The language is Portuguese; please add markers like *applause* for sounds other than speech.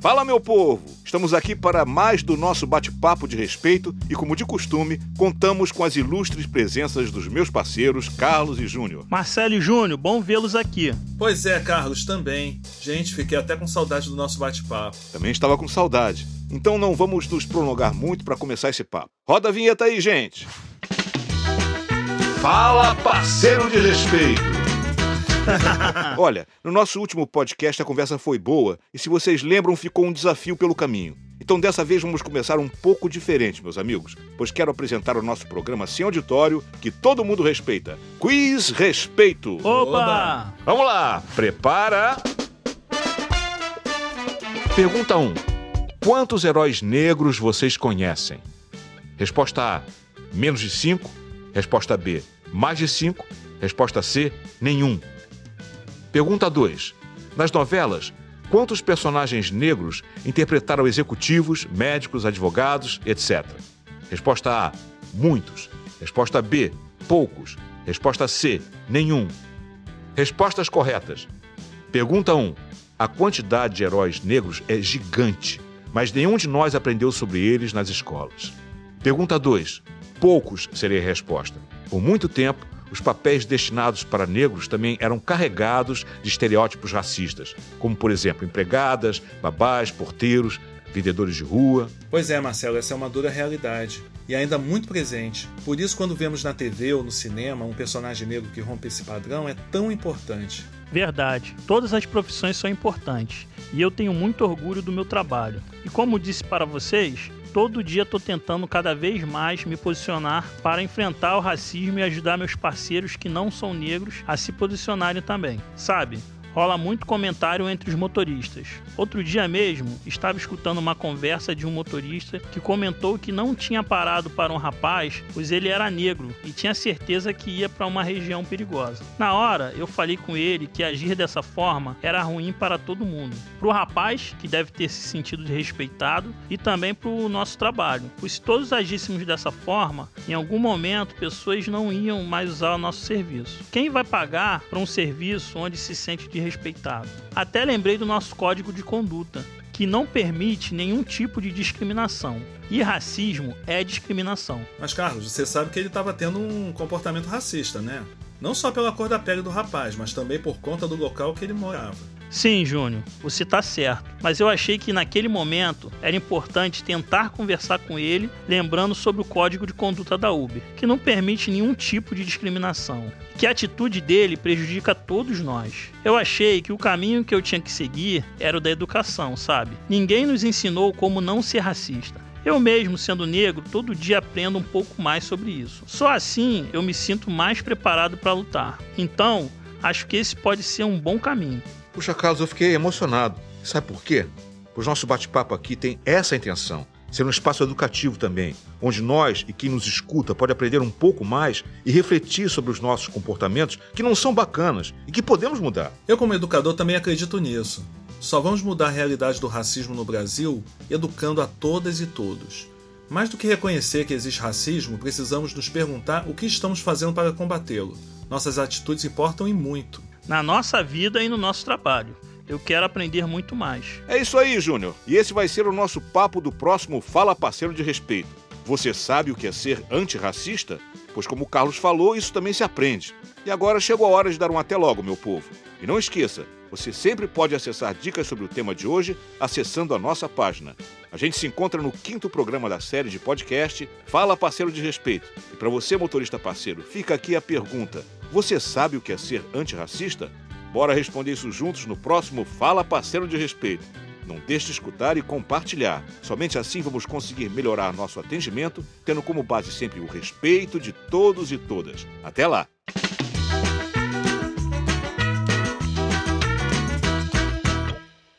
Fala, meu povo! Estamos aqui para mais do nosso bate-papo de respeito e, como de costume, contamos com as ilustres presenças dos meus parceiros Carlos e Júnior. Marcelo e Júnior, bom vê-los aqui. Pois é, Carlos, também. Gente, fiquei até com saudade do nosso bate-papo. Também estava com saudade. Então não vamos nos prolongar muito para começar esse papo. Roda a vinheta aí, gente! Fala, parceiro de respeito! *laughs* Olha, no nosso último podcast a conversa foi boa e, se vocês lembram, ficou um desafio pelo caminho. Então, dessa vez, vamos começar um pouco diferente, meus amigos, pois quero apresentar o nosso programa sem auditório que todo mundo respeita. Quiz Respeito! Opa! Vamos lá! Prepara! Pergunta 1. Quantos heróis negros vocês conhecem? Resposta A: menos de 5. Resposta B: mais de 5. Resposta C: nenhum. Pergunta 2. Nas novelas, quantos personagens negros interpretaram executivos, médicos, advogados, etc? Resposta A: muitos. Resposta B: poucos. Resposta C: nenhum. Respostas corretas. Pergunta 1. A quantidade de heróis negros é gigante, mas nenhum de nós aprendeu sobre eles nas escolas. Pergunta 2. Poucos seria a resposta. Por muito tempo, os papéis destinados para negros também eram carregados de estereótipos racistas, como, por exemplo, empregadas, babás, porteiros, vendedores de rua. Pois é, Marcelo, essa é uma dura realidade. E ainda muito presente. Por isso, quando vemos na TV ou no cinema um personagem negro que rompe esse padrão, é tão importante. Verdade. Todas as profissões são importantes. E eu tenho muito orgulho do meu trabalho. E como disse para vocês, todo dia estou tentando cada vez mais me posicionar para enfrentar o racismo e ajudar meus parceiros que não são negros a se posicionarem também. Sabe? Rola muito comentário entre os motoristas. Outro dia mesmo, estava escutando uma conversa de um motorista que comentou que não tinha parado para um rapaz, pois ele era negro e tinha certeza que ia para uma região perigosa. Na hora, eu falei com ele que agir dessa forma era ruim para todo mundo. Para o rapaz, que deve ter se sentido desrespeitado, e também para o nosso trabalho. Pois se todos agíssemos dessa forma, em algum momento pessoas não iam mais usar o nosso serviço. Quem vai pagar para um serviço onde se sente respeitado. Até lembrei do nosso código de conduta, que não permite nenhum tipo de discriminação. E racismo é discriminação. Mas, Carlos, você sabe que ele estava tendo um comportamento racista, né? Não só pela cor da pele do rapaz, mas também por conta do local que ele morava. Sim, Júnior, você está certo. Mas eu achei que naquele momento era importante tentar conversar com ele, lembrando sobre o código de conduta da Uber, que não permite nenhum tipo de discriminação. Que a atitude dele prejudica todos nós. Eu achei que o caminho que eu tinha que seguir era o da educação, sabe? Ninguém nos ensinou como não ser racista. Eu mesmo, sendo negro, todo dia aprendo um pouco mais sobre isso. Só assim eu me sinto mais preparado para lutar. Então, acho que esse pode ser um bom caminho. Puxa, Carlos, eu fiquei emocionado. Sabe por quê? Pois nosso bate-papo aqui tem essa intenção. Ser um espaço educativo também, onde nós e quem nos escuta pode aprender um pouco mais e refletir sobre os nossos comportamentos que não são bacanas e que podemos mudar. Eu, como educador, também acredito nisso. Só vamos mudar a realidade do racismo no Brasil educando a todas e todos. Mais do que reconhecer que existe racismo, precisamos nos perguntar o que estamos fazendo para combatê-lo. Nossas atitudes importam e muito na nossa vida e no nosso trabalho. Eu quero aprender muito mais. É isso aí, Júnior. E esse vai ser o nosso papo do próximo Fala Parceiro de Respeito. Você sabe o que é ser antirracista? Pois, como o Carlos falou, isso também se aprende. E agora chegou a hora de dar um até logo, meu povo. E não esqueça, você sempre pode acessar dicas sobre o tema de hoje acessando a nossa página. A gente se encontra no quinto programa da série de podcast Fala Parceiro de Respeito. E para você, motorista parceiro, fica aqui a pergunta: você sabe o que é ser antirracista? Bora responder isso juntos no próximo Fala Parceiro de Respeito. Não deixe de escutar e compartilhar. Somente assim vamos conseguir melhorar nosso atendimento, tendo como base sempre o respeito de todos e todas. Até lá!